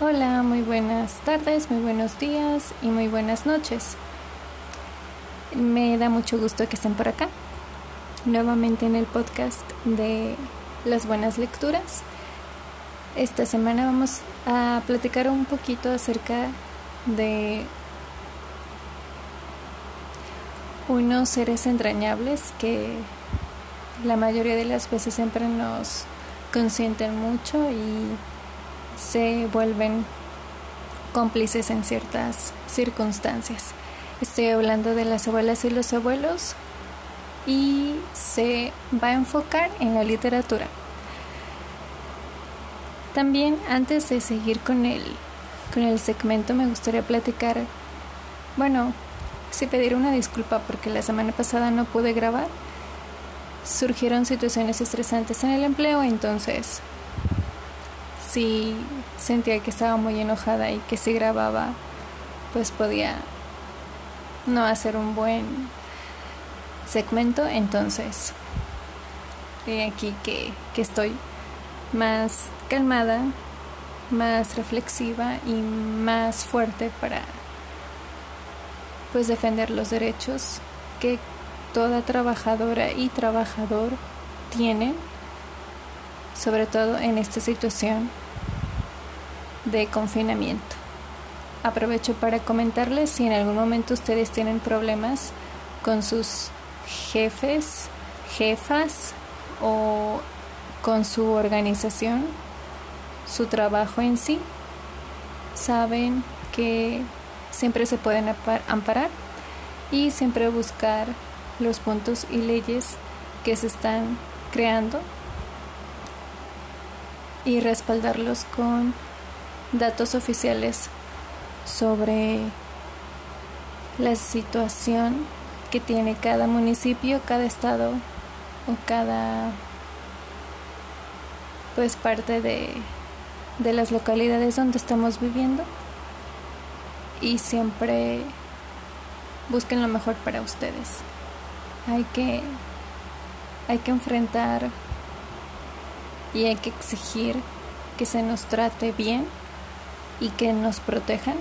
Hola, muy buenas tardes, muy buenos días y muy buenas noches. Me da mucho gusto que estén por acá, nuevamente en el podcast de las buenas lecturas. Esta semana vamos a platicar un poquito acerca de unos seres entrañables que la mayoría de las veces siempre nos consienten mucho y se vuelven cómplices en ciertas circunstancias. Estoy hablando de las abuelas y los abuelos y se va a enfocar en la literatura. También antes de seguir con el, con el segmento me gustaría platicar, bueno, sí pedir una disculpa porque la semana pasada no pude grabar. Surgieron situaciones estresantes en el empleo, entonces si sentía que estaba muy enojada y que si grababa, pues podía no hacer un buen segmento. Entonces, he aquí que, que estoy más calmada, más reflexiva y más fuerte para pues defender los derechos que toda trabajadora y trabajador tienen, sobre todo en esta situación de confinamiento. Aprovecho para comentarles si en algún momento ustedes tienen problemas con sus jefes, jefas o con su organización, su trabajo en sí, saben que siempre se pueden amparar y siempre buscar los puntos y leyes que se están creando y respaldarlos con datos oficiales sobre la situación que tiene cada municipio, cada estado o cada pues parte de, de las localidades donde estamos viviendo y siempre busquen lo mejor para ustedes. Hay que hay que enfrentar y hay que exigir que se nos trate bien y que nos protejan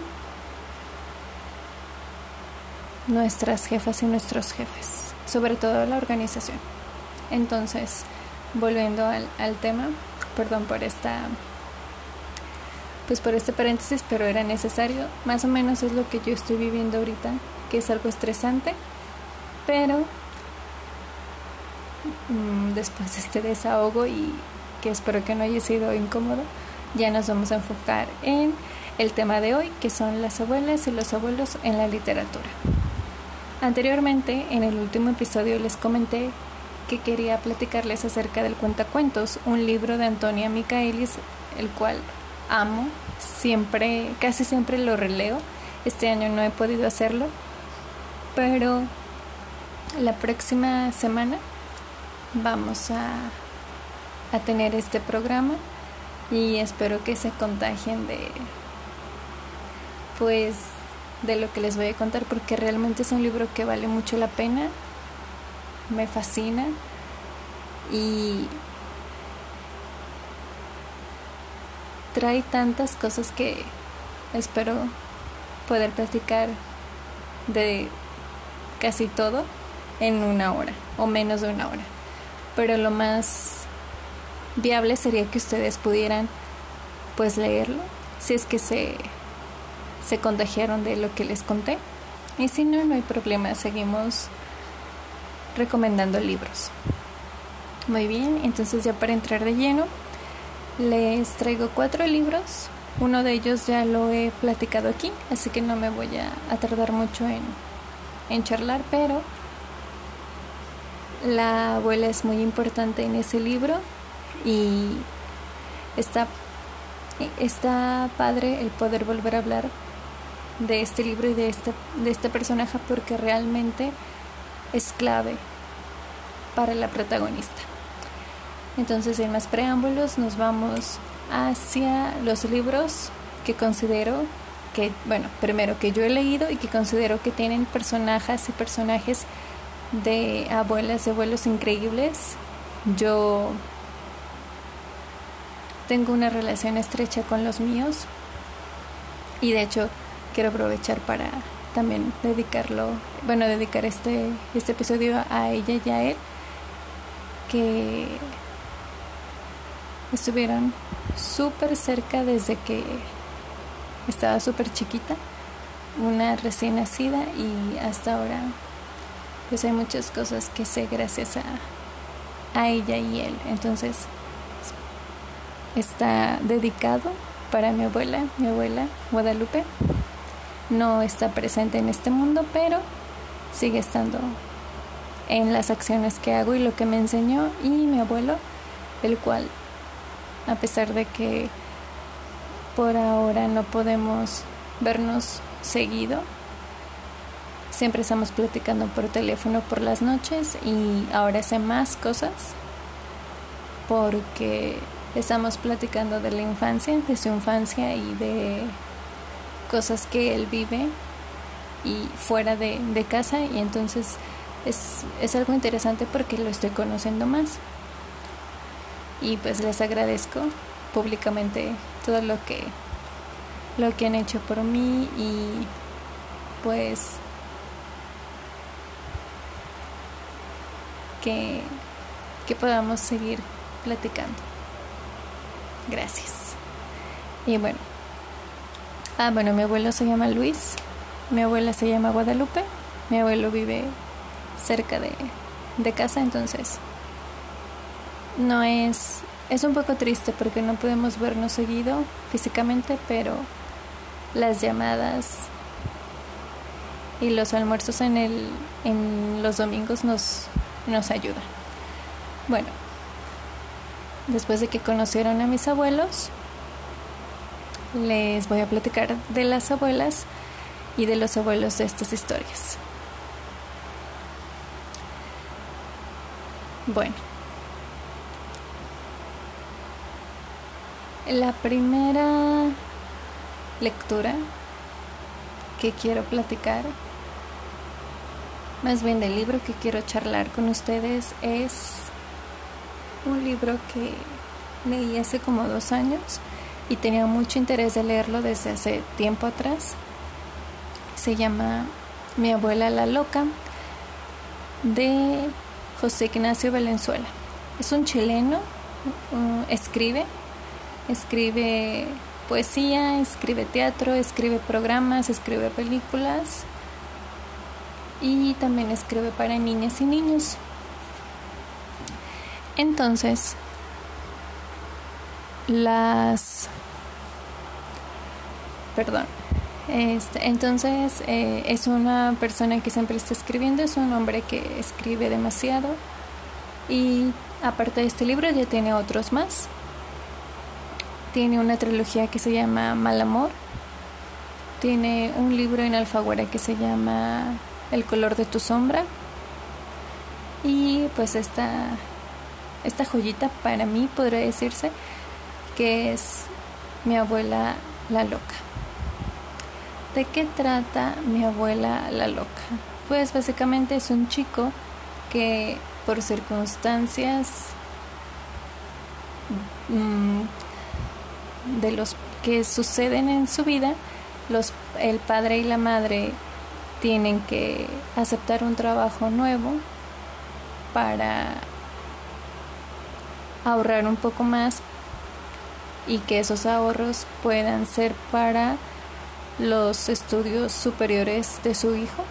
nuestras jefas y nuestros jefes, sobre todo la organización. Entonces, volviendo al, tema, perdón por esta pues por este paréntesis, pero era necesario. Más o menos es lo que yo estoy viviendo ahorita, que es algo estresante, pero mm, después de este desahogo y que espero que no haya sido incómodo, ya nos vamos a enfocar en el tema de hoy, que son las abuelas y los abuelos en la literatura. Anteriormente, en el último episodio les comenté que quería platicarles acerca del Cuentacuentos, un libro de Antonia Micaelis, el cual amo, siempre, casi siempre lo releo. Este año no he podido hacerlo, pero la próxima semana vamos a, a tener este programa y espero que se contagien de pues de lo que les voy a contar porque realmente es un libro que vale mucho la pena me fascina y trae tantas cosas que espero poder platicar de casi todo en una hora o menos de una hora. Pero lo más viable sería que ustedes pudieran pues leerlo si es que se, se contagiaron de lo que les conté. Y si no, no hay problema, seguimos recomendando libros. Muy bien, entonces ya para entrar de lleno, les traigo cuatro libros. Uno de ellos ya lo he platicado aquí, así que no me voy a, tardar mucho en, en charlar, pero la abuela es muy importante en ese libro y está, está padre el poder volver a hablar de este libro y de este, de este personaje porque realmente es clave para la protagonista. Entonces, sin más preámbulos, nos vamos hacia los libros que considero que, bueno, primero que yo he leído y que considero que tienen personajes y personajes de abuelas y abuelos increíbles. Yo tengo una relación estrecha con los míos Y de hecho quiero aprovechar para también dedicarlo, bueno, dedicar este, este episodio a ella y a él, que estuvieron súper cerca desde que estaba súper chiquita, una recién nacida y hasta ahora pues hay muchas cosas que sé gracias a, a ella y él. Entonces está dedicado para mi abuela, mi abuela Guadalupe. No está presente en este mundo, pero sigue estando en las acciones que hago y lo que me enseñó y mi abuelo, el cual, a pesar de que por ahora no podemos vernos seguido, siempre estamos platicando por teléfono por las noches y ahora sé más cosas porque estamos platicando de la infancia, de su infancia y de cosas que él vive y fuera de, casa y entonces es, es algo interesante porque lo estoy conociendo más y pues les agradezco públicamente todo lo que lo que han hecho por mí y pues que, que podamos seguir platicando. Gracias. Y bueno. Ah, bueno, mi abuelo se llama Luis, mi abuela se llama Guadalupe, mi abuelo vive cerca de, de casa, entonces no es es un poco triste porque no podemos vernos seguido físicamente, pero las llamadas y los almuerzos en el en los domingos nos nos ayudan. Bueno, después de que conocieron a mis abuelos, les voy a platicar de las abuelas y de los abuelos de estas historias. Bueno, La primera lectura que quiero platicar, más bien del libro que quiero charlar con ustedes, es un libro que leí hace como dos años y tenía mucho interés de leerlo desde hace tiempo atrás. Se llama Mi abuela la loca de José Ignacio Valenzuela. Es un chileno, uh, escribe escribe poesía, escribe teatro, escribe programas, escribe películas y también escribe para niñas y niños. Entonces, las... Perdón. Este, entonces, eh, es una persona que siempre está escribiendo, es un hombre que escribe demasiado y aparte de este libro ya tiene otros más tiene una trilogía que se llama Mal Amor. Tiene un libro en Alfaguara que se llama El color de tu sombra. Y pues esta, esta joyita para mí podría decirse que es mi abuela la loca. ¿De qué trata mi abuela la loca? Pues básicamente es un chico que por circunstancias mm, de los que suceden en su vida, el padre y la madre tienen que aceptar un trabajo nuevo para ahorrar un poco más y que esos ahorros puedan ser para los estudios superiores de su hijo.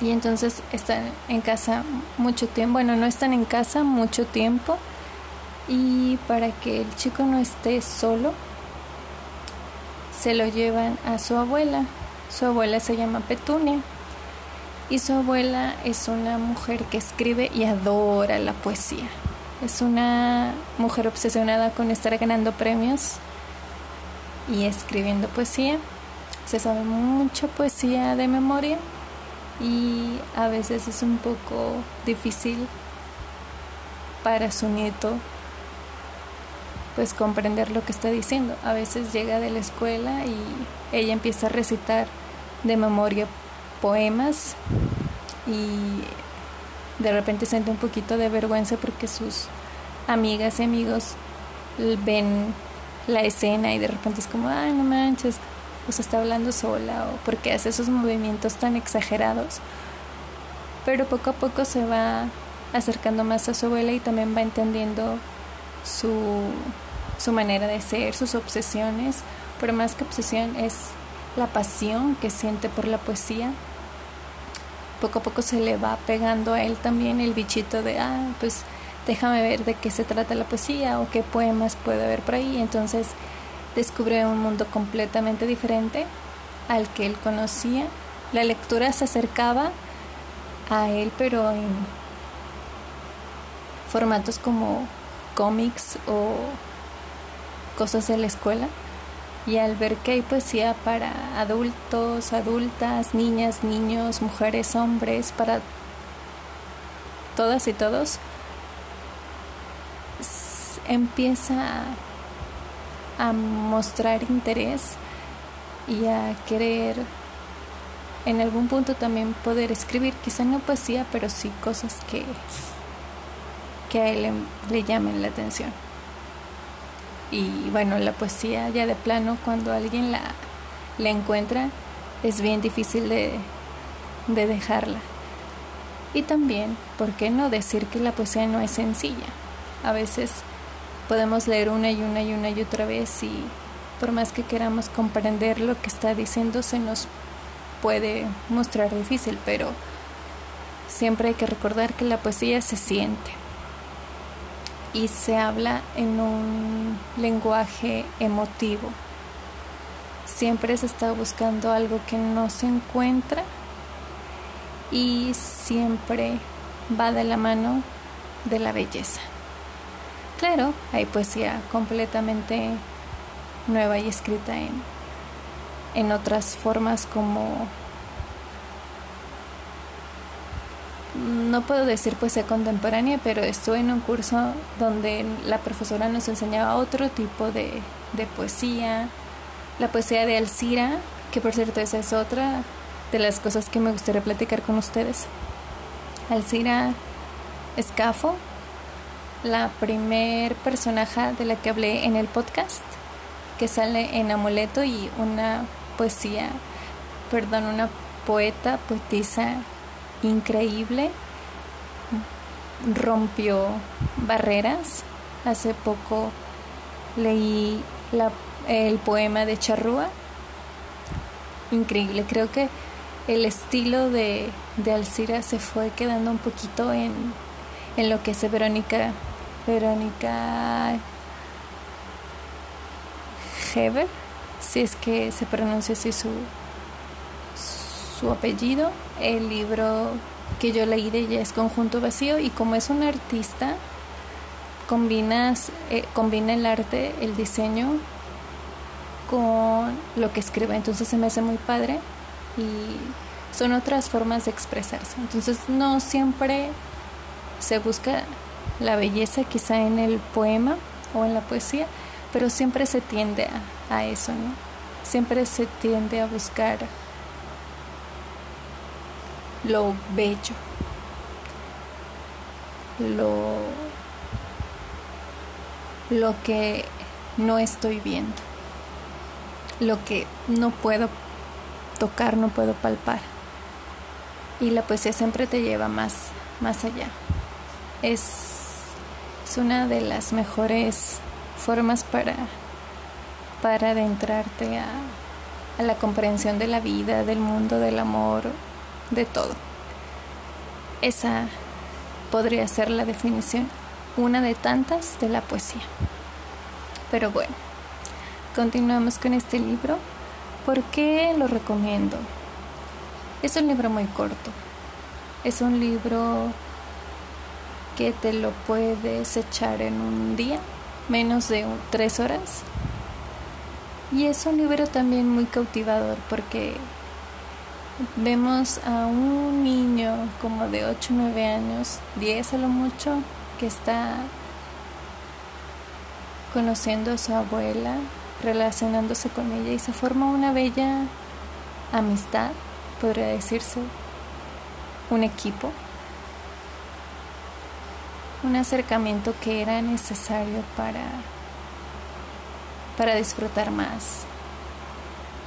Y entonces están en casa mucho tiempo, bueno, no están en casa mucho tiempo y para que el chico no esté solo, se lo llevan a su abuela. Su abuela se llama Petunia y su abuela es una mujer que escribe y adora la poesía. Es una mujer obsesionada con estar ganando premios y escribiendo poesía. Se sabe mucha poesía de memoria y a veces es un poco difícil para su nieto pues comprender lo que está diciendo. A veces llega de la escuela y ella empieza a recitar de memoria poemas y de repente siente un poquito de vergüenza porque sus amigas y amigos ven la escena y de repente es como, ay, no manches, se está hablando sola o por qué hace esos movimientos tan exagerados. Pero poco a poco se va acercando más a su abuela y también va entendiendo su, su manera de ser, sus obsesiones, pero más que obsesión es la pasión que siente por la poesía. Poco a poco se le va pegando a él también el bichito de, ah, pues déjame ver de qué se trata la poesía o qué poemas puede haber por ahí. Entonces descubre un mundo completamente diferente al que él conocía. La lectura se acercaba a él, pero en formatos como cómics o cosas de la escuela. Y al ver que hay poesía para adultos, adultas, niñas, niños, mujeres, hombres, para todas y todos, empieza a mostrar interés y a querer en algún punto también poder escribir, quizá no poesía, pero sí cosas que, que a él le, llamen la atención. Y bueno, la poesía ya de plano, cuando alguien la, encuentra, es bien difícil de, de dejarla. Y también, ¿por qué no decir que la poesía no es sencilla? A veces podemos leer una y una y una y otra vez y por más que queramos comprender lo que está diciendo se nos puede mostrar difícil, pero siempre hay que recordar que la poesía se siente y se habla en un lenguaje emotivo. Siempre se está buscando algo que no se encuentra y siempre va de la mano de la belleza. Claro, hay poesía completamente nueva y escrita en, en otras formas como no puedo decir poesía contemporánea, pero estuve en un curso donde la profesora nos enseñaba otro tipo de, de poesía, la poesía de Alcira, que por cierto esa es otra de las cosas que me gustaría platicar con ustedes. Alcira Escafo la primer personaje de la que hablé en el podcast, que sale en Amuleto y una poesía, perdón, una poeta, poetisa increíble, rompió barreras. Hace poco leí la, el poema de Charrúa, increíble, creo que el estilo de, de Alcira se fue quedando un poquito en, en lo que hace Verónica Verónica Heber, si es que se pronuncia así su, su apellido. El libro que yo leí de ella es Conjunto Vacío y como es una artista, combinas, eh, combina el arte, el diseño con lo que escribe, entonces se me hace muy padre y son otras formas de expresarse. Entonces no siempre se busca la belleza quizá en el poema o en la poesía, pero siempre se tiende a, eso, ¿no? Siempre se tiende a buscar lo bello, lo, lo que no estoy viendo, lo que no puedo tocar, no puedo palpar. Y la poesía siempre te lleva más, más allá. Es es una de las mejores formas para, para adentrarte a, a la comprensión de la vida, del mundo, del amor, de todo. Esa podría ser la definición, una de tantas de la poesía. Pero bueno, continuamos con este libro. ¿Por qué lo recomiendo? Es un libro muy corto. Es un libro que te lo puedes echar en un día, menos de tres horas. Y es un libro también muy cautivador porque vemos a un niño como de 8 o 9 años, 10 a lo mucho, que está conociendo a su abuela, relacionándose con ella y se forma una bella amistad, podría decirse, un equipo un acercamiento que era necesario para, para disfrutar más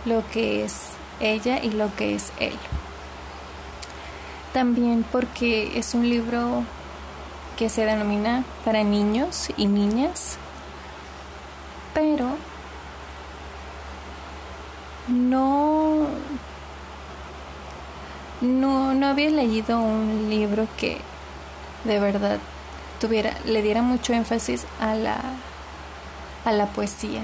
lo que es ella y lo que es él. También porque es un libro que se denomina para niños y niñas, pero no, no, no había leído un libro que de verdad tuviera, le diera mucho énfasis a la, a la poesía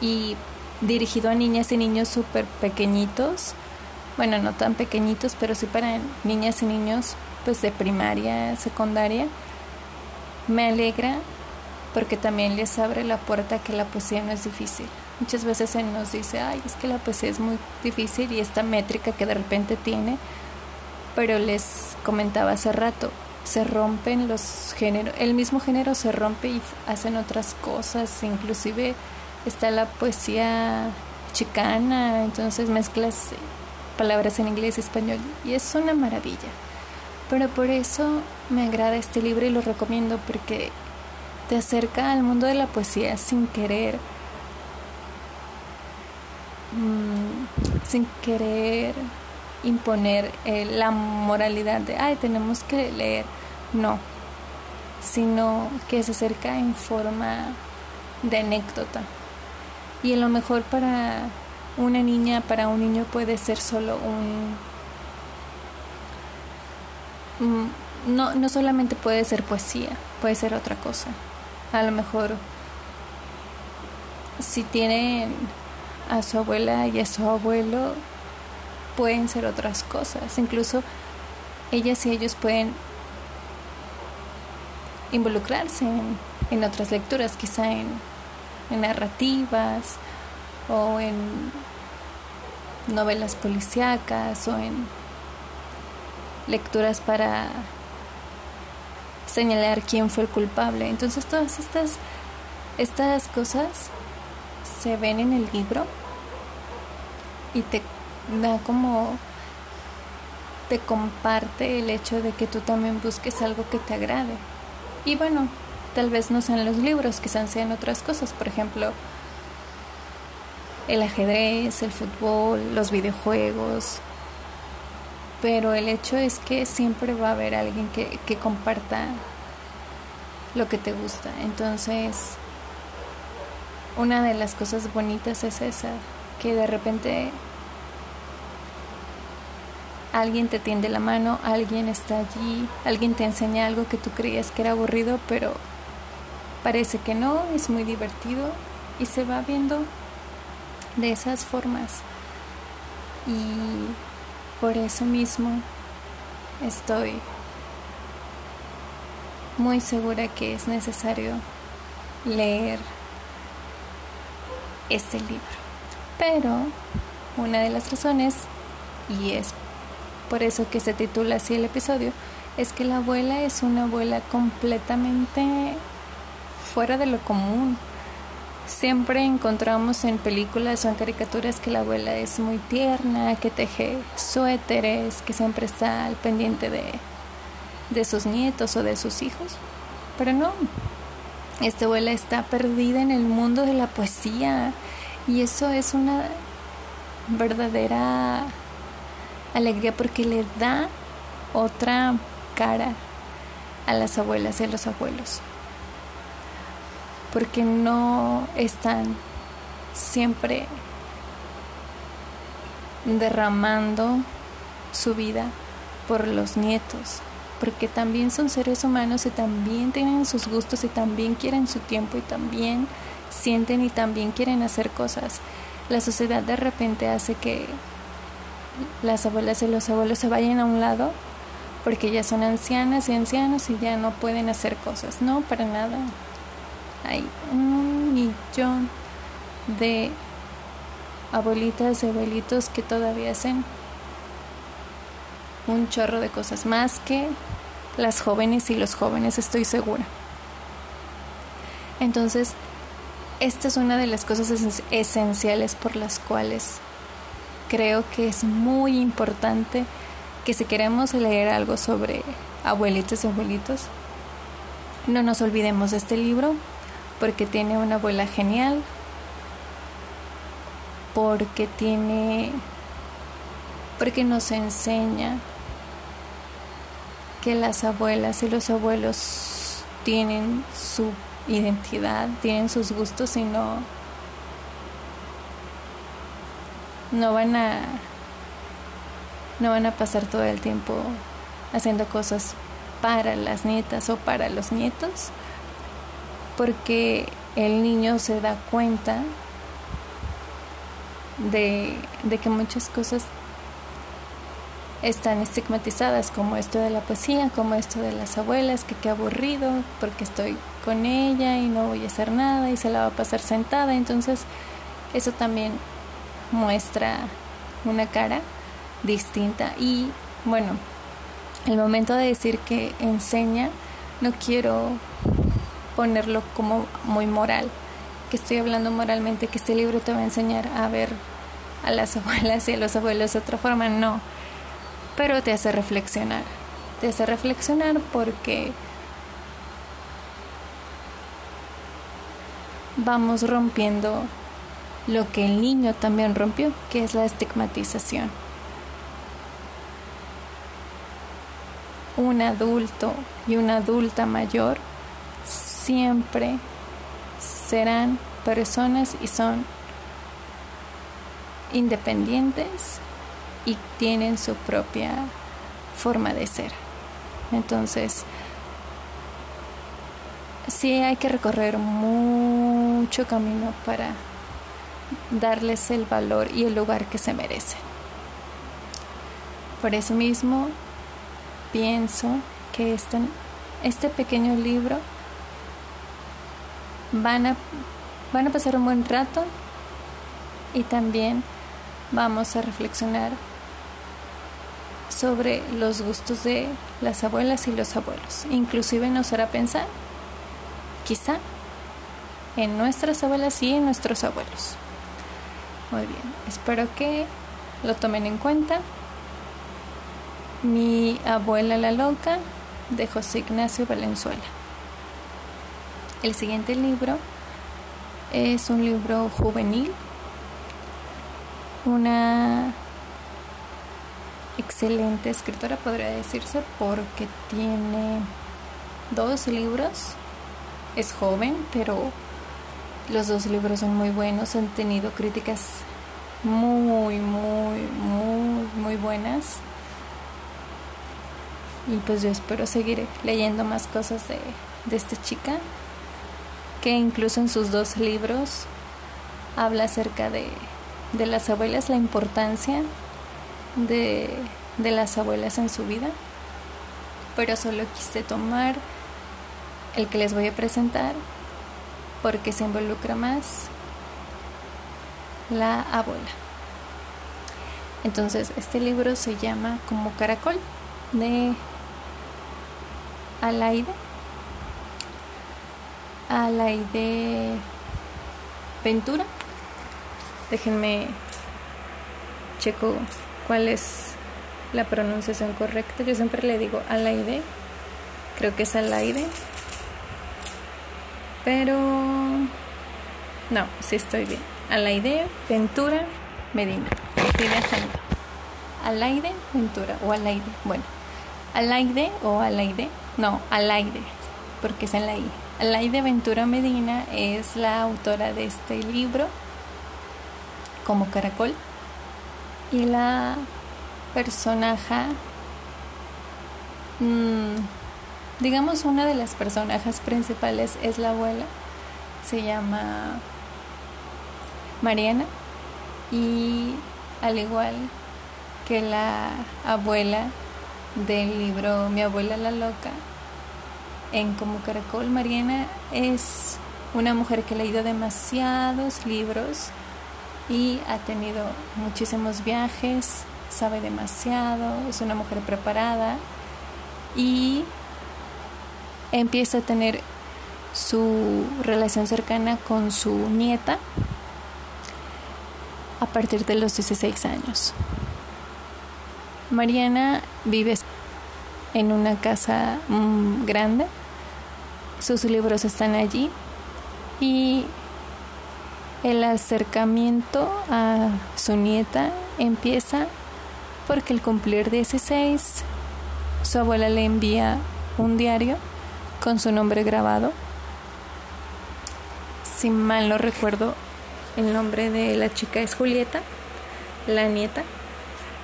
y dirigido a niñas y niños súper pequeñitos, bueno, no tan pequeñitos, pero sí para niñas y niños pues de primaria, secundaria, me alegra porque también les abre la puerta que la poesía no es difícil. Muchas veces se nos dice, ay, es que la poesía es muy difícil y esta métrica que de repente tiene, pero les comentaba hace rato, se rompen los géneros, el mismo género se rompe y hacen otras cosas, inclusive está la poesía chicana, entonces mezclas palabras en inglés y español y es una maravilla. Pero por eso me agrada este libro y lo recomiendo porque te acerca al mundo de la poesía sin querer, mm, sin querer imponer eh, la moralidad de, ay, tenemos que leer. No, sino que se acerca en forma de anécdota. Y a lo mejor para una niña, para un niño puede ser solo un... no, no solamente puede ser poesía, puede ser otra cosa. A lo mejor si tienen a su abuela y a su abuelo, pueden ser otras cosas. Incluso ellas y ellos pueden involucrarse en, otras lecturas, quizá en, en narrativas o en novelas policíacas o en lecturas para señalar quién fue el culpable. Entonces todas estas, estas cosas se ven en el libro y te da como te comparte el hecho de que tú también busques algo que te agrade. Y bueno, tal vez no sean los libros, quizás sean otras cosas, por ejemplo, el ajedrez, el fútbol, los videojuegos. Pero el hecho es que siempre va a haber alguien que, que comparta lo que te gusta. Entonces, una de las cosas bonitas es esa, que de repente alguien te tiende la mano, alguien está allí, alguien te enseña algo que tú creías que era aburrido, pero parece que no, es muy divertido y se va viendo de esas formas. Y por eso mismo estoy muy segura que es necesario leer este libro. Pero una de las razones, y es por eso que se titula así el episodio, es que la abuela es una abuela completamente fuera de lo común. Siempre encontramos en películas o en caricaturas que la abuela es muy tierna, que teje suéteres, que siempre está al pendiente de, de sus nietos o de sus hijos. Pero no, esta abuela está perdida en el mundo de la poesía y eso es una verdadera alegría porque le da otra cara a las abuelas y a los abuelos. Porque no están siempre derramando su vida por los nietos, porque también son seres humanos y también tienen sus gustos y también quieren su tiempo y también sienten y también quieren hacer cosas. La sociedad de repente hace que las abuelas y los abuelos se vayan a un lado porque ya son ancianas y ancianos y ya no pueden hacer cosas. No, para nada. Hay un millón de abuelitas y abuelitos que todavía hacen un chorro de cosas más que las jóvenes y los jóvenes, estoy segura. Entonces, esta es una de las cosas esenciales por las cuales creo que es muy importante que si queremos leer algo sobre abuelitos y abuelitos, no nos olvidemos de este libro porque tiene una abuela genial porque tiene, porque nos enseña que las abuelas y los abuelos tienen su identidad, tienen sus gustos y no, no van a no van a pasar todo el tiempo haciendo cosas para las nietas o para los nietos, porque el niño se da cuenta de, de que muchas cosas están estigmatizadas, como esto de la poesía, como esto de las abuelas, que qué aburrido, porque estoy con ella y no voy a hacer nada y se la va a pasar sentada. Entonces, eso también muestra una cara distinta. Y bueno, el momento de decir que enseña, no quiero ponerlo como muy moral, que estoy hablando moralmente, que este libro te va a enseñar a ver a las abuelas y a los abuelos de otra forma, no, pero te hace reflexionar, te hace reflexionar porque vamos rompiendo lo que el niño también rompió, que es la estigmatización. Un adulto y una adulta mayor siempre serán personas y son independientes y tienen su propia forma de ser. Entonces, sí hay que recorrer mucho camino para darles el valor y el lugar que se merecen. Por eso mismo pienso que este, este pequeño libro van a, van a pasar un buen rato y también vamos a reflexionar sobre los gustos de las abuelas y los abuelos. Inclusive nos hará pensar, quizá, en nuestras abuelas y en nuestros abuelos. Muy bien, espero que lo tomen en cuenta. Mi abuela la loca de José Ignacio Valenzuela. El siguiente libro es un libro juvenil, una excelente escritora podría decirse porque tiene dos libros, es joven, pero los dos libros son muy buenos, han tenido críticas muy, muy, muy, muy buenas. Y pues yo espero seguir leyendo más cosas de, de esta chica, que incluso en sus dos libros habla acerca de, de las abuelas, la importancia de, de las abuelas en su vida. Pero solo quise tomar el que les voy a presentar porque se involucra más la abuela. Entonces, este libro se llama Como Caracol de Alaide. Alaide Ventura. Déjenme checo cuál es la pronunciación correcta. Yo siempre le digo Alaide. Creo que es Alaide. Pero no, sí estoy bien. Alaide Ventura Medina. Estoy acento. Alaide Ventura o Alaide. Bueno, Alaide o Alaide. No, Alaide, porque es en la. Alaide Ventura Medina es la autora de este libro, como Caracol. Y la personaje, mmm, digamos una de las personajes principales es la abuela, se llama Mariana y al igual que la abuela del libro Mi abuela la loca, en Como Caracol, Mariana es una mujer que ha leído demasiados libros y ha tenido muchísimos viajes, sabe demasiado, es una mujer preparada y empieza a tener su relación cercana con su nieta a partir de los 16 años. Mariana vive en una casa mm, grande, sus libros están allí y El acercamiento a su nieta empieza porque al cumplir 16 su abuela le envía un diario con su nombre grabado. Si mal no recuerdo, el nombre de la chica es Julieta, la nieta.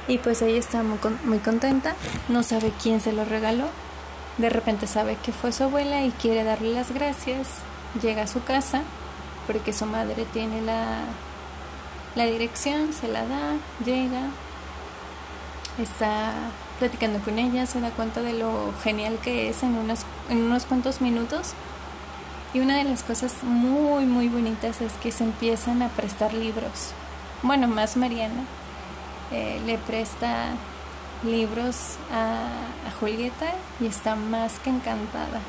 Y pues ella está muy, muy contenta, no sabe quién se lo regaló. De repente sabe que fue su abuela y quiere darle las gracias. Llega a su casa porque su madre tiene la, la dirección, se la da, llega, está platicando con ella, se da cuenta de lo genial que es en unos, en unos cuantos minutos. Y una de las cosas muy, muy bonitas es que se empiezan a prestar libros. Bueno, más Mariana eh, le presta libros a, Julieta y está más que encantada.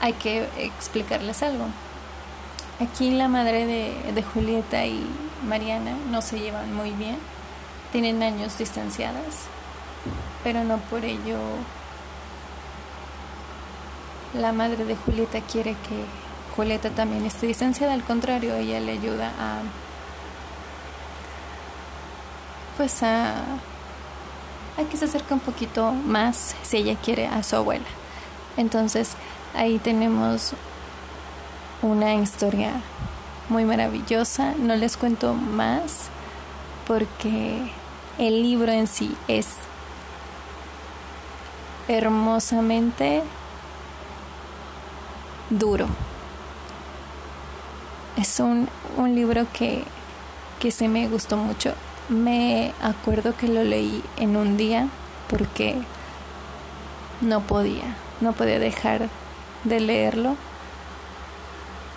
Hay que explicarles algo. Aquí la madre de, de Julieta y Mariana no se llevan muy bien tienen años distanciadas, pero no por ello la madre de Julieta quiere que Julieta también esté distanciada, al contrario, ella le ayuda a pues a, a que se acerque un poquito más si ella quiere a su abuela. Entonces ahí tenemos una historia muy maravillosa. No les cuento más porque el libro en sí es hermosamente duro. Es un, un libro que, que se me gustó mucho. Me acuerdo que lo leí en un día porque no podía, no podía dejar de leerlo.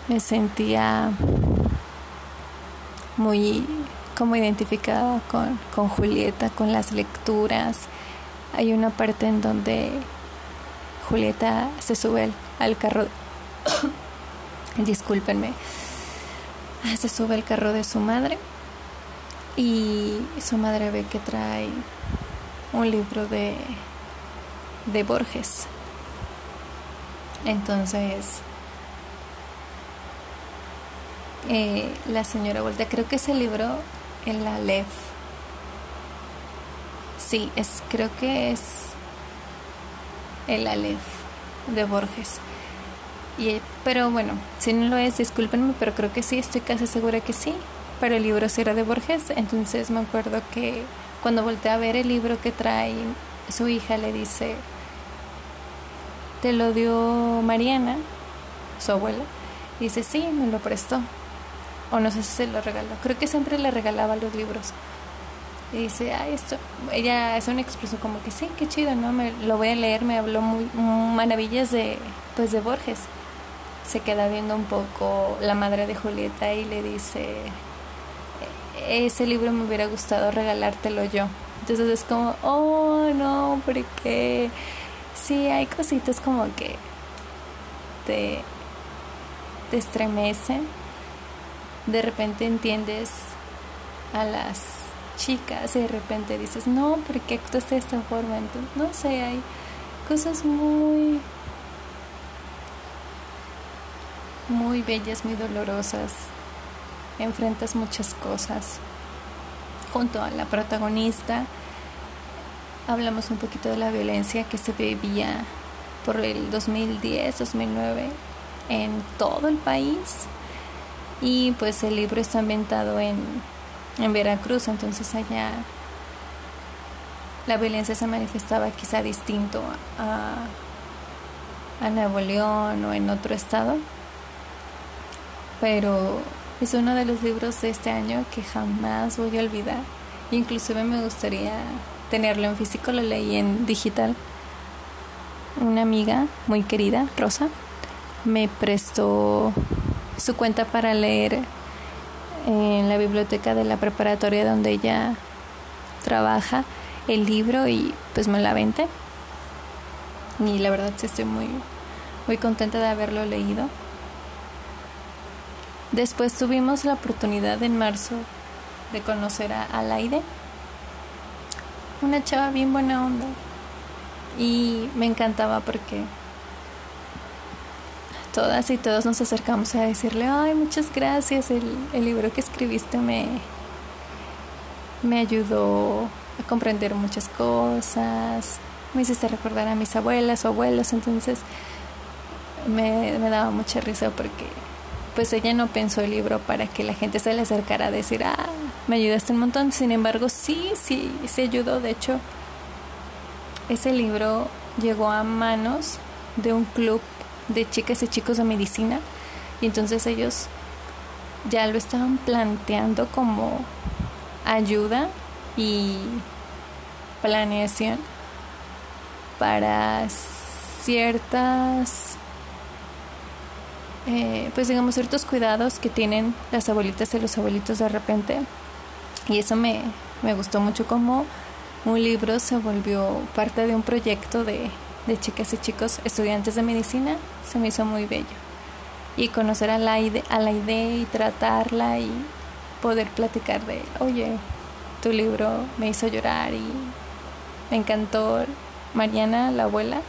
Me sentía muy como identificada con, con Julieta, con las lecturas. Hay una parte en donde Julieta se sube al, carro. Discúlpenme. Se sube al carro de su madre y su madre ve que trae un libro de, de Borges. Entonces, eh, la señora vuelta creo que ese libro el Aleph. Sí, es, creo que es el Aleph de Borges. Y, pero bueno, si no lo es, discúlpenme, pero creo que sí, estoy casi segura que sí. Pero el libro sí era de Borges, entonces me acuerdo que cuando volteé a ver el libro que trae su hija, le dice, te lo dio Mariana, su abuela. dice, sí, me lo prestó o no sé si se lo regaló, creo que siempre le regalaba los libros. Y dice, ay, esto, ella es un expreso como que sí, qué chido, ¿no? Me, lo voy a leer, me habló muy maravillas de, pues de Borges. Se queda viendo un poco la madre de Julieta y le dice, ese libro me hubiera gustado regalártelo yo. Entonces es como, oh, no, porque sí, hay cositas como que te, te estremecen de repente entiendes a las chicas y de repente dices, no, ¿por qué actúas de esta forma? Entonces, no sé, hay cosas muy, muy bellas, muy dolorosas. Enfrentas muchas cosas. Junto a la protagonista, hablamos un poquito de la violencia que se vivía por el 2010, 2009 en todo el país y pues el libro está ambientado en, en Veracruz, entonces allá la violencia se manifestaba quizá distinto a, a Nuevo León o en otro estado, pero es uno de los libros de este año que jamás voy a olvidar. Inclusive me gustaría tenerlo en físico, lo leí en digital. Una amiga muy querida, Rosa, me prestó su cuenta para leer en la biblioteca de la preparatoria donde ella trabaja el libro y pues me la vente. Y la verdad estoy muy, muy contenta de haberlo leído. Después tuvimos la oportunidad en marzo de conocer a Alaide, una chava bien buena onda. Y me encantaba porque todas y todos nos acercamos a decirle, ay, muchas gracias, el, libro que escribiste me, me ayudó a comprender muchas cosas, me hiciste recordar a mis abuelas o abuelos, entonces me, me daba mucha risa porque pues ella no pensó el libro para que la gente se le acercara a decir, ah, me ayudaste un montón, sin embargo sí, sí, se ayudó, de hecho, ese libro llegó a manos de un club de chicas y chicos de medicina. Y entonces ellos ya lo estaban planteando como ayuda y planeación para ciertas eh, pues digamos ciertos cuidados que tienen las abuelitas y los abuelitos de repente. Y eso me, me gustó mucho como un libro se volvió parte de un proyecto de, de chicas y chicos estudiantes de medicina. Se me hizo muy bello. Y conocer a la, a la idea y tratarla y poder platicar de oye tu libro me hizo llorar y me encantó Mariana la abuela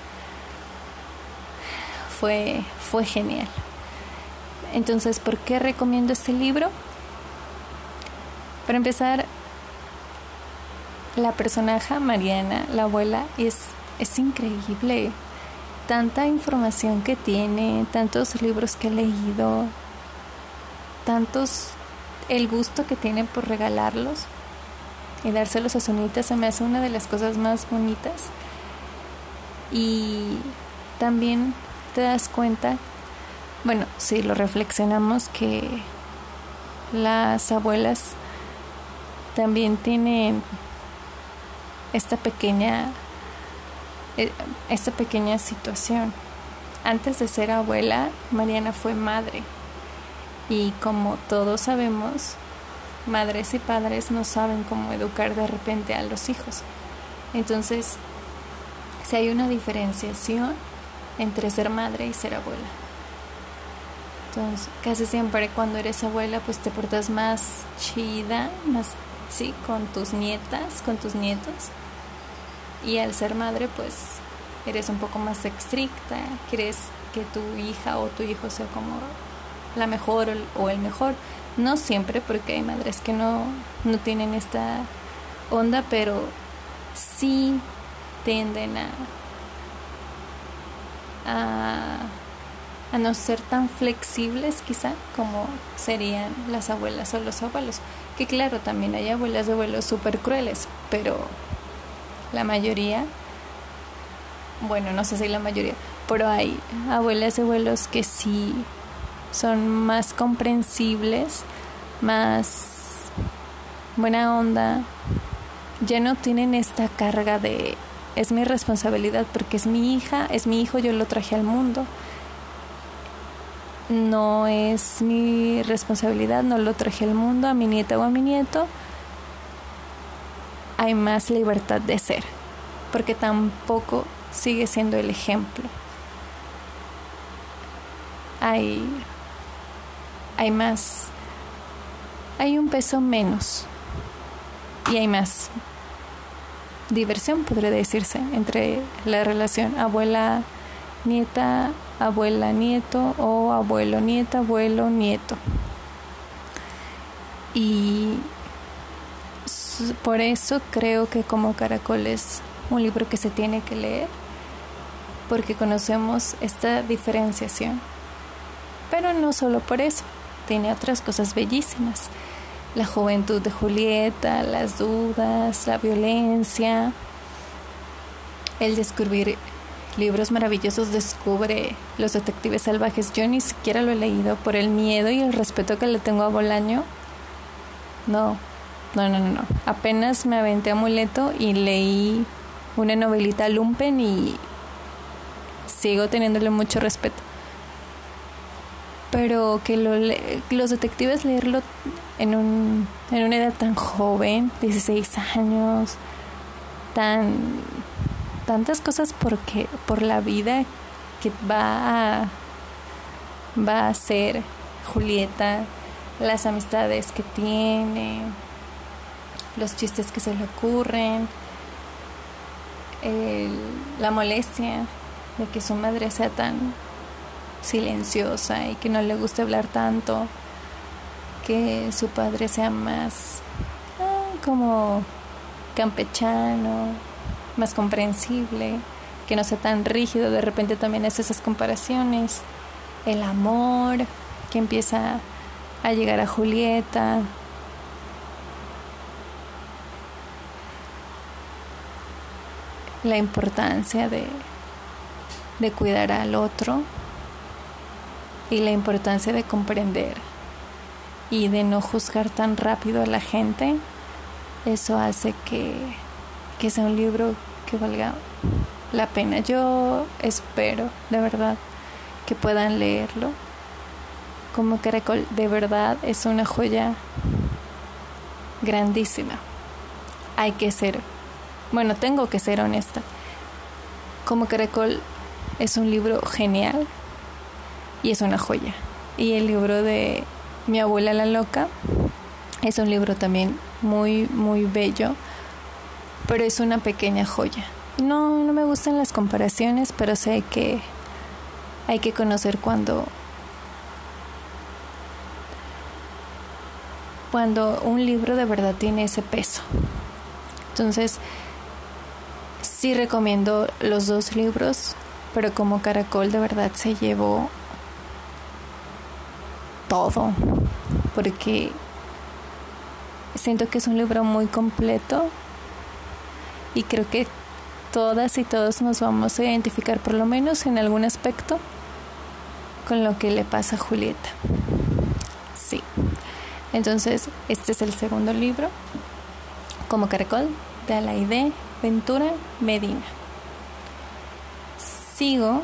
fue fue genial entonces, ¿por qué recomiendo este libro? Para empezar, la personaje Mariana, la abuela, es, es increíble. Tanta información que tiene, tantos libros que he leído, tantos, el gusto que tiene por regalarlos y dárselos a su nieta se me hace una de las cosas más bonitas. Y también te das cuenta bueno, si lo reflexionamos que las abuelas también tienen esta pequeña eh, esta pequeña situación. Antes de ser abuela, Mariana fue madre. Y como todos sabemos, madres y padres no saben cómo educar de repente a los hijos. Entonces, si hay una diferenciación entre ser madre y ser abuela. Entonces, casi siempre cuando eres abuela, pues te portas más chida, más, sí, con tus nietas, con tus nietos. Y al ser madre, pues eres un poco más estricta, quieres que tu hija o tu hijo sea como la mejor o el mejor. No siempre, porque hay madres que no, no tienen esta onda, pero sí tienden a, a a no ser tan flexibles quizá como serían las abuelas o los abuelos. Que claro, también hay abuelas y abuelos súper crueles, pero la mayoría, bueno, no sé si la mayoría, pero hay abuelas y abuelos que sí son más comprensibles, más buena onda, ya no tienen esta carga de es mi responsabilidad porque es mi hija, es mi hijo, yo lo traje al mundo no es mi responsabilidad, no lo traje al mundo a mi nieta o a mi nieto. Hay más libertad de ser, porque tampoco sigue siendo el ejemplo. Hay, hay más, hay un peso menos y hay más diversión, podría decirse, entre la relación abuela nieta, abuela, nieto o abuelo, nieta, abuelo, nieto. Y por eso creo que como Caracol es un libro que se tiene que leer, porque conocemos esta diferenciación. Pero no solo por eso, tiene otras cosas bellísimas. La juventud de Julieta, las dudas, la violencia, el descubrir libros maravillosos descubre Los Detectives Salvajes. Yo ni siquiera lo he leído por el miedo y el respeto que le tengo a Bolaño. No, no, no, no. Apenas me aventé amuleto y leí una novelita Lumpen y sigo teniéndole mucho respeto. Pero que lo los detectives leerlo en, un, en una edad tan joven, 16 años, tan tantas cosas porque por la vida que va a va a ser Julieta, las amistades que tiene, los chistes que se le ocurren, la molestia de que su madre sea tan silenciosa y que no le guste hablar tanto, que su padre sea más ah, como campechano, más comprensible, que no sea tan rígido, de repente también hace esas comparaciones, el amor que empieza a llegar a Julieta, la importancia de, de cuidar al otro y la importancia de comprender y de no juzgar tan rápido a la gente, eso hace que, que sea un libro que valga la pena. Yo espero, de verdad, que puedan leerlo. Como Caracol, de verdad es una joya grandísima. Hay que ser bueno, tengo que ser honesta. Como Caracol es un libro genial y es una joya. Y el libro de Mi abuela la loca es un libro también muy, muy bello, pero es una pequeña joya. No, no me gustan las comparaciones, pero sé que hay que conocer cuando cuando un libro de verdad tiene ese peso. Entonces, Sí recomiendo los dos libros, pero como Caracol de verdad se llevó todo, porque siento que es un libro muy completo y creo que todas y todos nos vamos a identificar por lo menos en algún aspecto con lo que le pasa a Julieta. Sí. Entonces, este es el segundo libro, como Caracol, de Alaide Ventura Medina. Sigo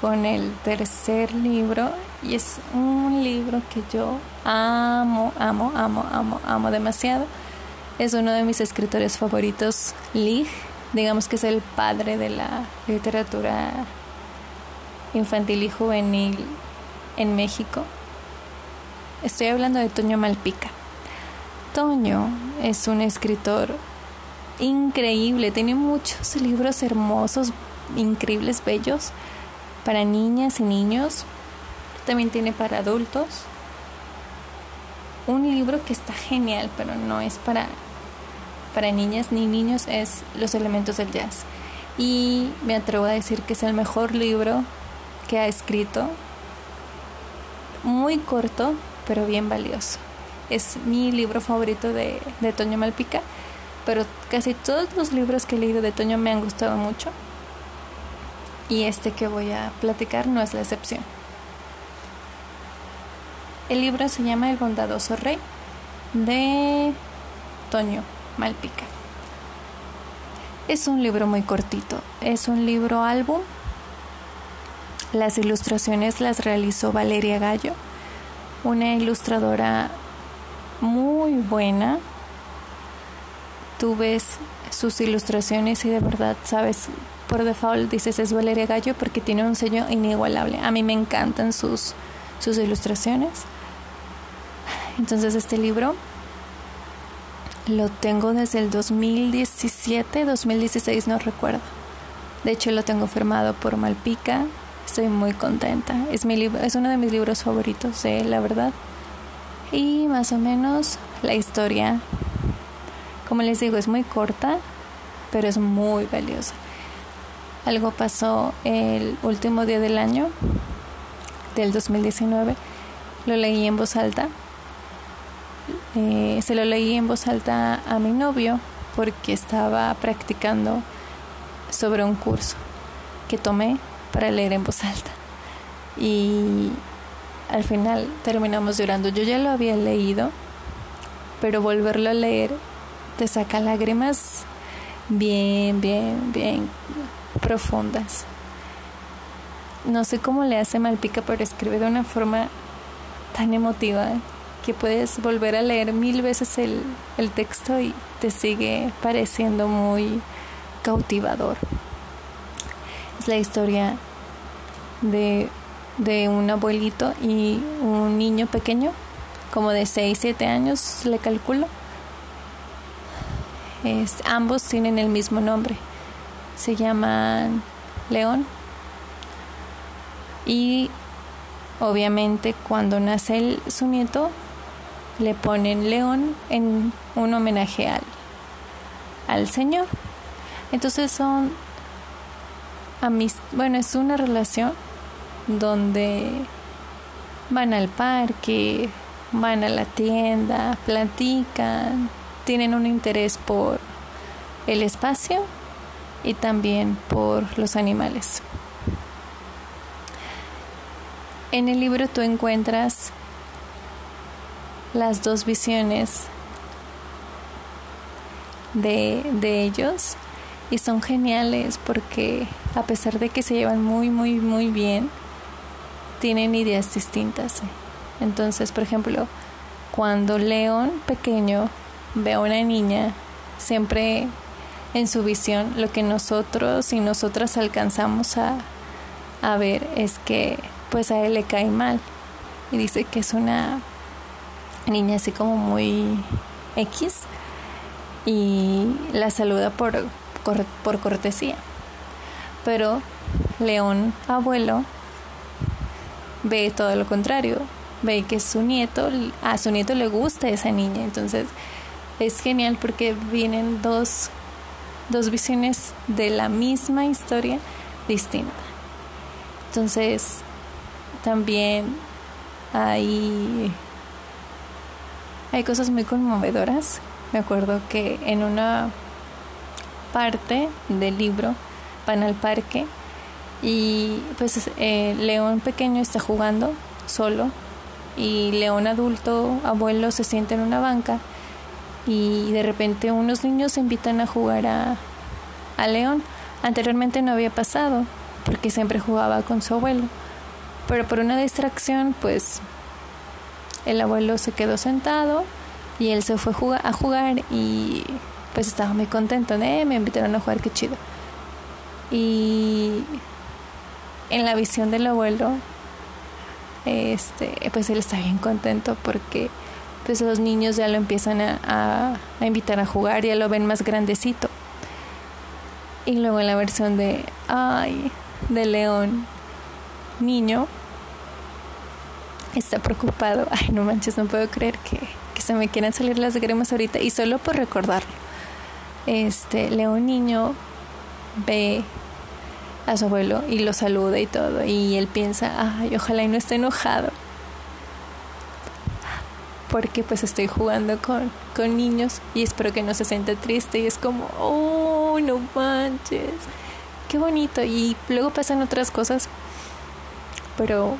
con el tercer libro y es un libro que yo amo, amo, amo, amo, amo demasiado. Es uno de mis escritores favoritos, Lig. Digamos que es el padre de la literatura infantil y juvenil en México. Estoy hablando de Toño Malpica. Toño es un escritor increíble. Tiene muchos libros hermosos, increíbles, bellos, para niñas y niños. También tiene para adultos. Un libro que está genial, pero no es para, para niñas ni niños, es Los elementos del jazz. Y me atrevo a decir que es el mejor libro que ha escrito. Muy corto, pero bien valioso. Es mi libro favorito de, de Toño Malpica pero casi todos los libros que he leído de Toño me han gustado mucho y este que voy a platicar no es la excepción. El libro se llama El bondadoso rey de Toño Malpica. Es un libro muy cortito, es un libro álbum. Las ilustraciones las realizó Valeria Gallo, una ilustradora muy buena, tú ves sus ilustraciones y de verdad sabes por default dices es Valeria Gallo porque tiene un sello inigualable. A mí me encantan sus, sus ilustraciones. Entonces este libro lo tengo desde el 2017, 2016 no recuerdo. De hecho lo tengo firmado por Malpica. Estoy muy contenta. Es mi es uno de mis libros favoritos, eh, la verdad. Y más o menos la historia como les digo, es muy corta, pero es muy valiosa. Algo pasó el último día del año, del 2019. Lo leí en voz alta. Eh, se lo leí en voz alta a mi novio porque estaba practicando sobre un curso que tomé para leer en voz alta. Y al final terminamos llorando. Yo ya lo había leído, pero volverlo a leer te saca lágrimas bien, bien, bien profundas. No sé cómo le hace Malpica, pero escribe de una forma tan emotiva que puedes volver a leer mil veces el, el texto y te sigue pareciendo muy cautivador. Es la historia de, de un abuelito y un niño pequeño, como de 6, 7 años, le calculo ambos tienen el mismo nombre. Se llaman León Y obviamente cuando nace su nieto, le ponen león en un homenaje al, al Señor. Entonces son bueno, es una relación donde van al parque, van a la tienda, platican, tienen un interés por el espacio y también por los animales. En el libro tú encuentras las dos visiones de, de ellos y son geniales porque a pesar de que se llevan muy, muy, muy bien, tienen ideas distintas. Entonces, por ejemplo, cuando León pequeño ve a una niña, siempre en su visión lo que nosotros y nosotras alcanzamos a, a ver es que pues a él le cae mal y dice que es una niña así como muy X y la saluda por por cortesía. Pero León, abuelo, ve todo lo contrario. Ve que su nieto, a su nieto le gusta esa niña. Entonces es genial porque vienen dos, dos visiones de la misma historia distinta. Entonces también hay, hay cosas muy conmovedoras. Me acuerdo que en una parte del libro van al parque y pues eh, León pequeño está jugando solo y León adulto, abuelo, se siente en una banca y de repente unos niños se invitan a jugar a León. Anteriormente no había pasado porque siempre jugaba con su abuelo, pero por una distracción pues el abuelo se quedó sentado y él se fue a jugar y pues estaba muy contento, ¿eh? me invitaron a jugar, qué chido. Y en la visión del abuelo, este, pues él está bien contento porque pues los niños ya lo empiezan a, a, invitar a jugar, ya lo ven más grandecito. Y luego en la versión de, ay, de León, niño, está preocupado. Ay, no manches, no puedo creer que, que se me quieran salir las gremas ahorita. Y solo por recordarlo este León Niño ve a su abuelo y lo saluda y todo y él piensa, ay, ojalá y no esté enojado porque pues estoy jugando con, con niños y espero que no se sienta triste y es como, oh, no manches, qué bonito y luego pasan otras cosas, pero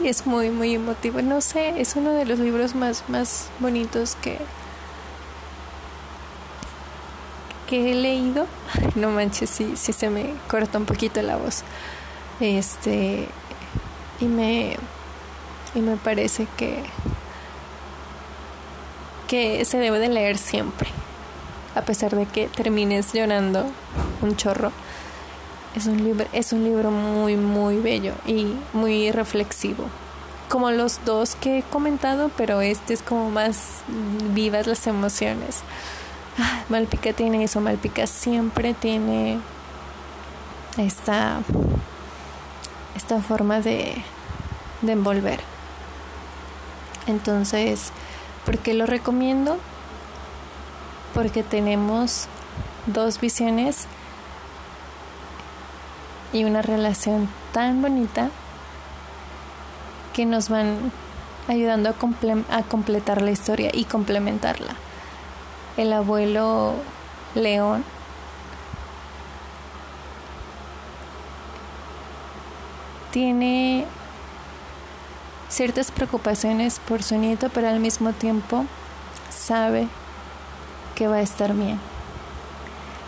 es muy, muy emotivo, no sé, es uno de los libros más, más bonitos que, que he leído, no manches, si sí, se me corta un poquito la voz. Este, y me, y me parece que, que se debe de leer siempre, a pesar de que termines llorando un chorro. Es un libro, es un libro muy, muy bello y muy reflexivo. Como los dos que he comentado, pero este es como más vivas las emociones. Malpica tiene eso, Malpica siempre tiene esta, esta forma de, de envolver. Entonces, ¿por qué lo recomiendo? Porque tenemos dos visiones y una relación tan bonita que nos van ayudando a, completar la historia y complementarla el abuelo León tiene ciertas preocupaciones por su nieto, pero al mismo tiempo sabe que va a estar bien.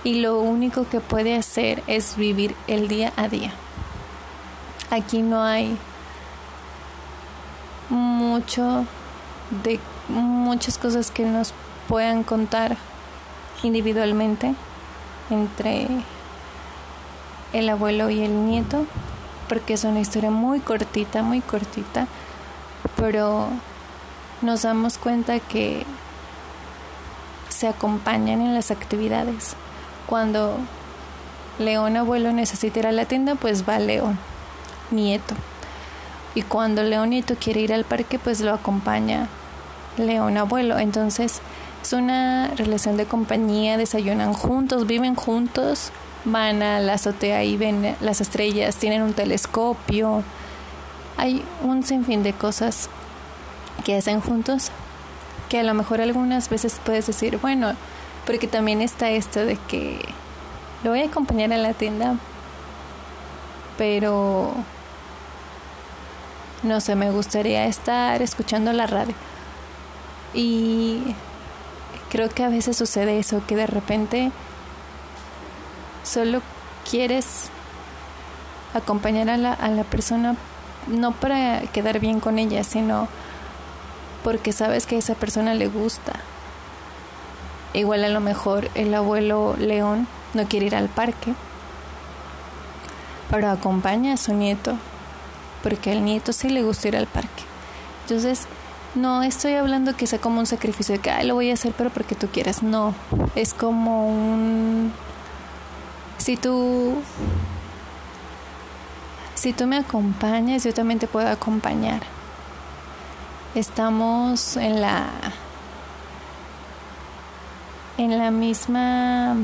Y lo único que puede hacer es vivir el día a día. Aquí no hay mucho de muchas cosas que nos puedan contar individualmente entre el abuelo y el nieto, porque es una historia muy cortita, muy cortita, pero nos damos cuenta que se acompañan en las actividades. Cuando León abuelo necesita ir a la tienda, pues va León nieto. Y cuando León nieto quiere ir al parque, pues lo acompaña León abuelo. Entonces es una relación de compañía, desayunan juntos, viven juntos, van a la azotea y ven las estrellas, tienen un telescopio. Hay un sinfín de cosas que hacen juntos que a lo mejor algunas veces puedes decir, bueno, porque también está esto de que lo voy a acompañar a la tienda, pero no sé, me gustaría estar escuchando la radio. Y creo que a veces sucede eso, que de repente solo quieres acompañar a la, a la persona no para quedar bien con ella, sino porque sabes que a esa persona le gusta. Igual a lo mejor el abuelo León no quiere ir al parque, pero acompaña a su nieto, porque al nieto sí le gusta ir al parque. Entonces, no estoy hablando que sea como un sacrificio de que Ay, lo voy a hacer, pero porque tú quieras. No, es como un. Si tú. Si tú me acompañas, yo también te puedo acompañar. Estamos en la. En la misma.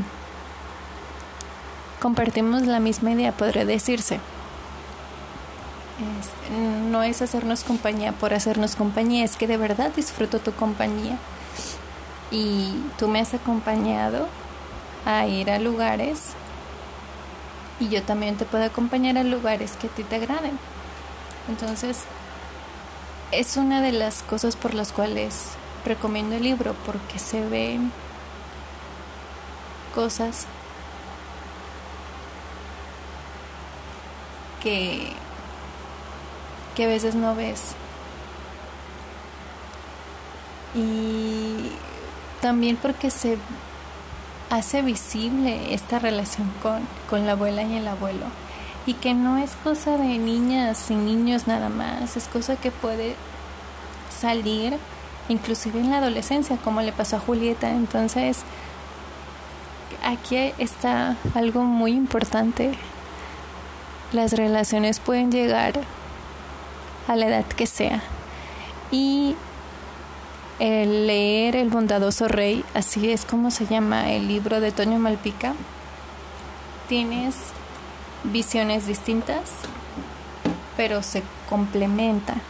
Compartimos la misma idea, podría decirse no es hacernos compañía por hacernos compañía, es que de verdad disfruto tu compañía. Y tú me has acompañado a ir a lugares y yo también te puedo acompañar a lugares que a ti te agraden. Entonces, es una de las cosas por las cuales recomiendo el libro, porque se ven cosas que que a veces no ves. Y también porque se hace visible esta relación con, con la abuela y el abuelo. Y que no es cosa de niñas y niños nada más, es cosa que puede salir inclusive en la adolescencia, como le pasó a Julieta. Entonces, aquí está algo muy importante. Las relaciones pueden llegar a la edad que sea. Y el leer El bondadoso rey, así es como se llama el libro de Toño Malpica, tienes visiones distintas, pero se complementan.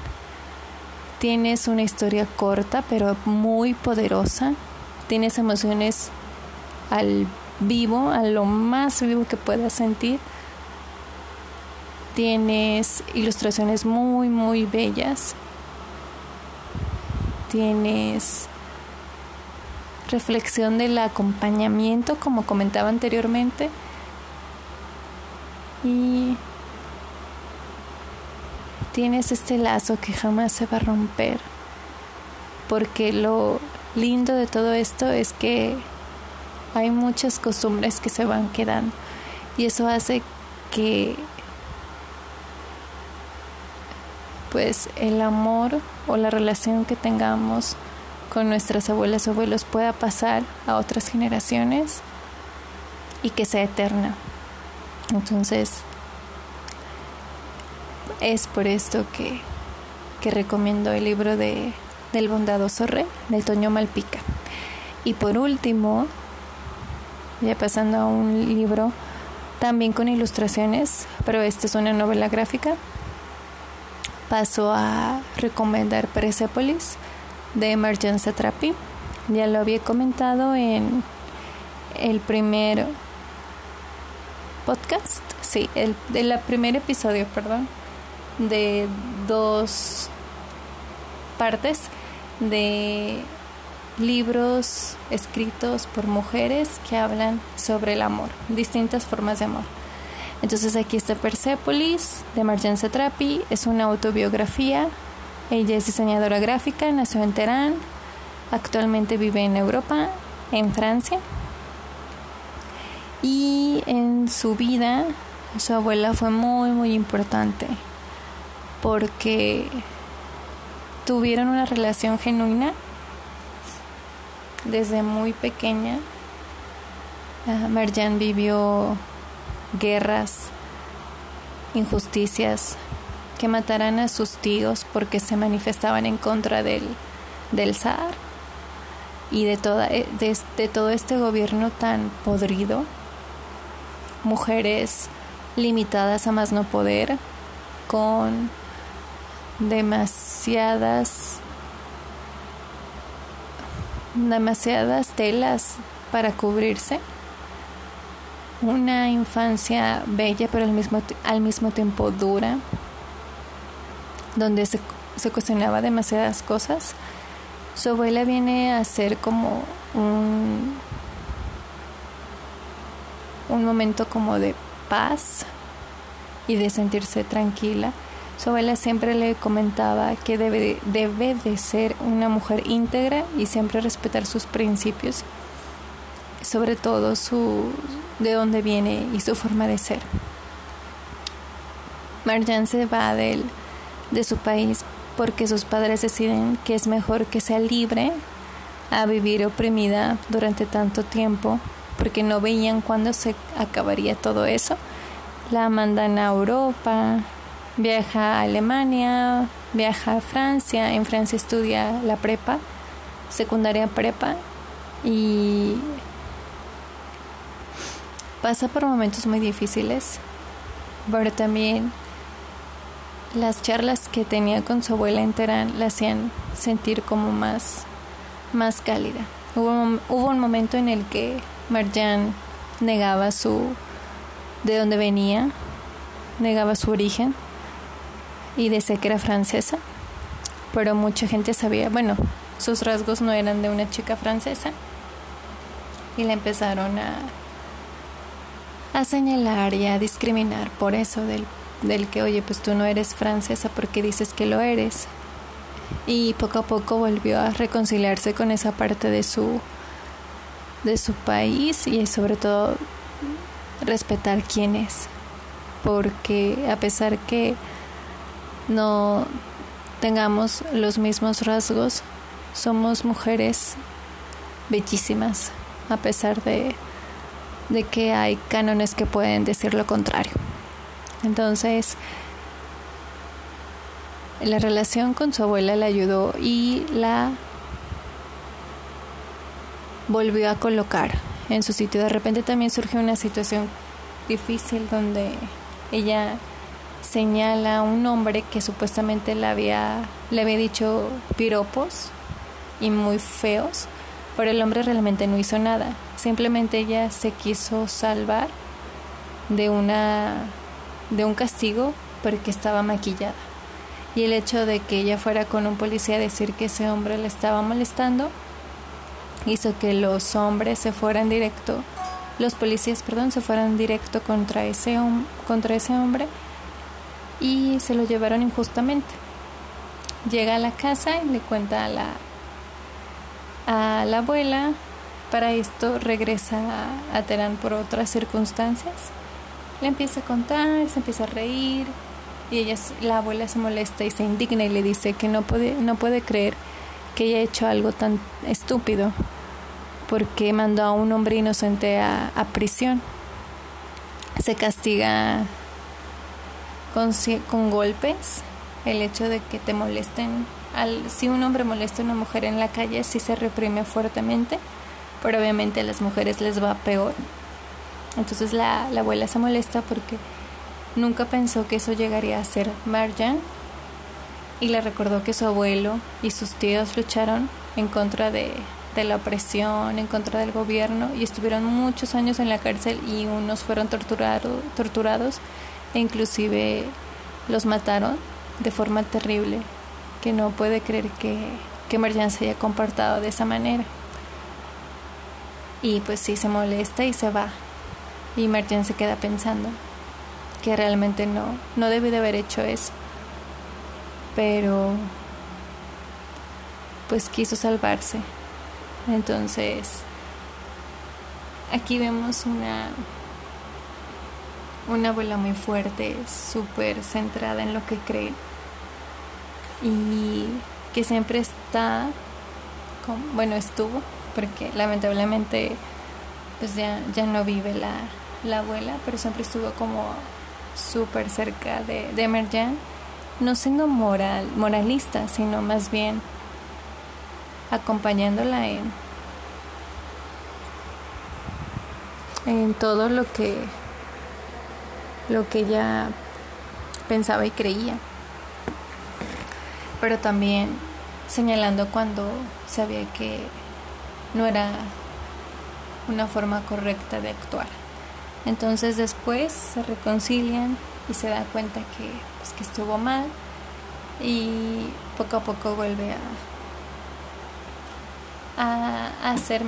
Tienes una historia corta, pero muy poderosa. Tienes emociones al vivo, a lo más vivo que puedas sentir Tienes ilustraciones muy, muy bellas. Tienes reflexión del acompañamiento, como comentaba anteriormente. Y tienes este lazo que jamás se va a romper. Porque lo lindo de todo esto es que hay muchas costumbres que se van quedando. Y eso hace que pues el amor o la relación que tengamos con nuestras abuelas o abuelos pueda pasar a otras generaciones y que sea eterna. Entonces, es por esto que, que recomiendo el libro de, del bondadoso rey de Toño Malpica. Y por último, ya pasando a un libro también con ilustraciones, pero esta es una novela gráfica paso a recomendar Persepolis de Emergence Therapy. Ya lo había comentado en el primer podcast, sí, el, el primer episodio, perdón, de dos partes de libros escritos por mujeres que hablan sobre el amor, distintas formas de amor. Entonces aquí está Persepolis de Marjane Satrapi, es una autobiografía. Ella es diseñadora gráfica, nació en Teherán, actualmente vive en Europa, en Francia. Y en su vida, su abuela fue muy, muy importante porque tuvieron una relación genuina desde muy pequeña. Marjan vivió guerras, injusticias, que mataran a sus tíos porque se manifestaban en contra del, del zar y de, toda, eh, de todo este gobierno tan podrido. Mujeres limitadas a más no poder, con demasiadas demasiadas telas para cubrirse. Una infancia bella pero al mismo, al mismo tiempo dura, donde se, se cuestionaba demasiadas cosas. Su abuela viene a ser como un, un momento como de paz y de sentirse tranquila. Su abuela siempre le comentaba que debe, debe de ser una mujer íntegra y siempre respetar sus principios, sobre todo su, de dónde viene y su forma de ser. Marjan se va de, de su país porque sus padres deciden que es mejor que sea libre a vivir oprimida durante tanto tiempo porque no veían cuándo se acabaría todo eso. La mandan a Europa, viaja a Alemania, viaja a Francia, en Francia estudia la prepa, secundaria prepa y pasa por momentos muy difíciles, pero también las charlas que tenía con su abuela en Terán la hacían sentir como más, más cálida. Hubo, hubo un momento en el que Marjan negaba su de dónde venía, negaba su origen y decía que era francesa, pero mucha gente sabía, bueno, sus rasgos no eran de una chica francesa y la empezaron a, a señalar y a discriminar por eso del, del que, oye, pues tú no eres francesa porque dices que lo eres. Y poco a poco volvió a reconciliarse con esa parte de su de su país y sobre todo respetar quién es. Porque a pesar que no tengamos los mismos rasgos, somos mujeres bellísimas, a pesar de, de que hay cánones que pueden decir lo contrario. Entonces, la relación con su abuela le ayudó y la volvió a colocar en su sitio. De repente también surgió una situación difícil donde ella señala a un hombre que supuestamente le había, le había dicho piropos y muy feos, pero el hombre realmente no hizo nada. Simplemente ella se quiso salvar de una de un castigo porque estaba maquillada. Y el hecho de que ella fuera con un policía a decir que ese hombre le estaba molestando hizo que los hombres se fueran directo, los policías, perdón, se fueran directo contra ese, contra ese hombre y se lo llevaron injustamente. Llega a la casa y le cuenta a la, a la abuela. Para esto regresa a, Terán por otras circunstancias. Le empieza a contar, se empieza a reír y ella, la abuela se molesta y se indigna y le dice que no puede, no puede creer que haya hecho algo tan estúpido porque mandó a un hombre inocente a, prisión. Se castiga con, golpes el hecho de que te molesten. Al, si un hombre molesta a una mujer en la calle, sí se reprime fuertemente, pero obviamente a las mujeres les va peor. Entonces la, la abuela se molesta porque nunca pensó que eso llegaría a ser Marjan y le recordó que su abuelo y sus tíos lucharon en contra de, de la opresión, en contra del gobierno y estuvieron muchos años en la cárcel y unos fueron torturado, torturados e inclusive los mataron de forma terrible, que no puede creer que, que Merjan se haya comportado de esa manera. Y pues sí se molesta y se va. Y Merjan se queda pensando que realmente no, no debe de haber hecho eso. Pero pues quiso salvarse entonces, aquí vemos una, una abuela muy fuerte, súper centrada en lo que cree. Y que siempre está, bueno, estuvo, porque lamentablemente pues ya, ya no vive la, la abuela, pero siempre estuvo como súper cerca de, de Merjan, no siendo moral, moralista, sino más bien acompañándola en, en todo lo que lo que ella pensaba y creía pero también señalando cuando sabía que no era una forma correcta de actuar. Entonces después se reconcilian y se da cuenta que, pues, que estuvo mal y poco a poco vuelve a, a, a ser.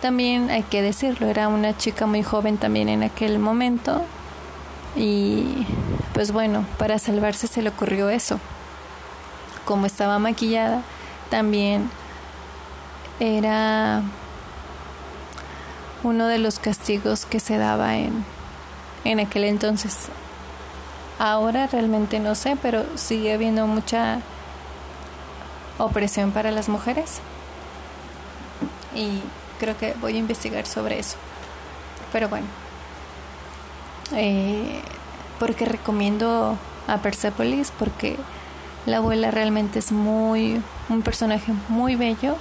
También hay que decirlo, era una chica muy joven también en aquel momento y pues bueno, para salvarse se le ocurrió eso como estaba maquillada, también era uno de los castigos que se daba en, en aquel entonces. Ahora realmente no sé, pero sigue habiendo mucha opresión para las mujeres. Y creo que voy a investigar sobre eso. Pero bueno, eh, porque recomiendo a Persepolis, porque la abuela realmente es muy un personaje muy bello.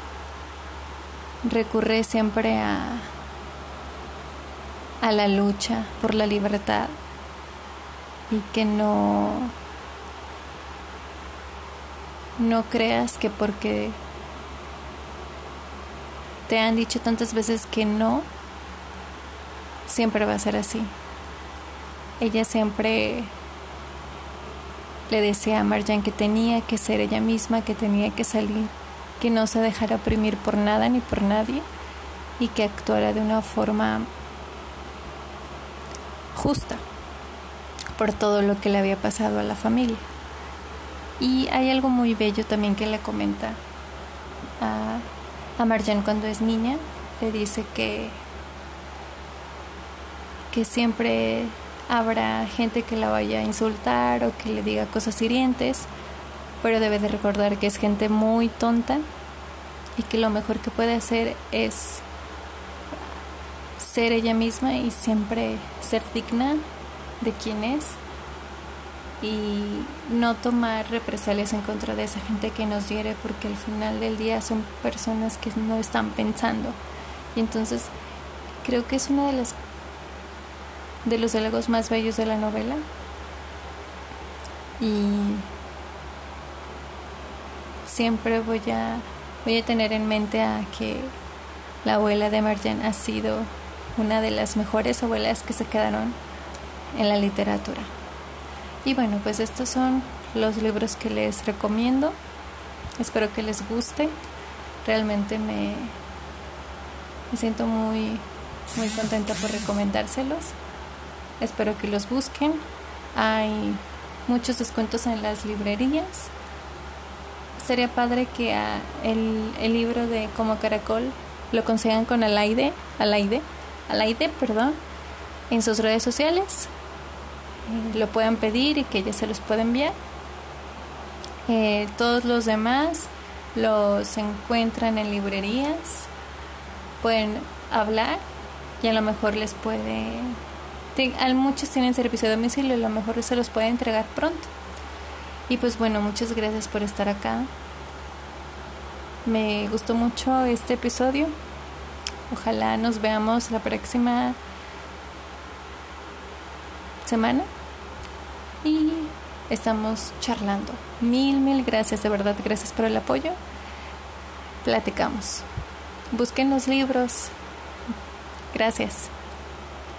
Recurre siempre a a la lucha por la libertad y que no no creas que porque te han dicho tantas veces que no siempre va a ser así. Ella siempre le decía a Marjan que tenía que ser ella misma, que tenía que salir, que no se dejara oprimir por nada ni por nadie y que actuara de una forma justa por todo lo que le había pasado a la familia. Y hay algo muy bello también que le comenta a, a Marjan cuando es niña. Le dice que, que siempre habrá gente que la vaya a insultar o que le diga cosas hirientes, pero debe de recordar que es gente muy tonta y que lo mejor que puede hacer es ser ella misma y siempre ser digna de quien es y no tomar represalias en contra de esa gente que nos hiere porque al final del día son personas que no están pensando y entonces creo que es una de las de los diálogos más bellos de la novela. Y siempre voy a, voy a tener en mente a que la abuela de Marjan ha sido una de las mejores abuelas que se quedaron en la literatura. Y bueno, pues estos son los libros que les recomiendo. Espero que les guste. Realmente me, siento muy, muy contenta por recomendárselos. Espero que los busquen. Hay muchos descuentos en las librerías. Sería padre que el, el, libro de Como Caracol lo consigan con Alaide, Alaide, Alaide, perdón, en sus redes sociales. Lo puedan pedir y que ella se los pueda enviar. Eh, todos los demás los encuentran en librerías. Pueden hablar y a lo mejor les puede muchos tienen servicio de domicilio, a lo mejor se los puede entregar pronto. Y pues bueno, muchas gracias por estar acá. Me gustó mucho este episodio. Ojalá nos veamos la próxima semana. Y estamos charlando. Mil, mil gracias, de verdad, gracias por el apoyo. Platicamos. Busquen los libros. Gracias.